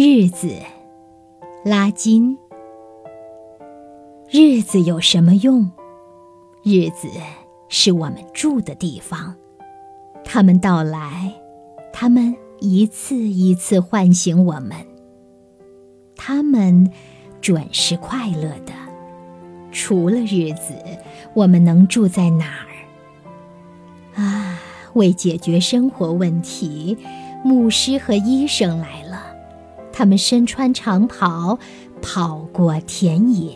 日子，拉金。日子有什么用？日子是我们住的地方。他们到来，他们一次一次唤醒我们。他们准是快乐的。除了日子，我们能住在哪儿？啊，为解决生活问题，牧师和医生来了。他们身穿长袍，跑过田野。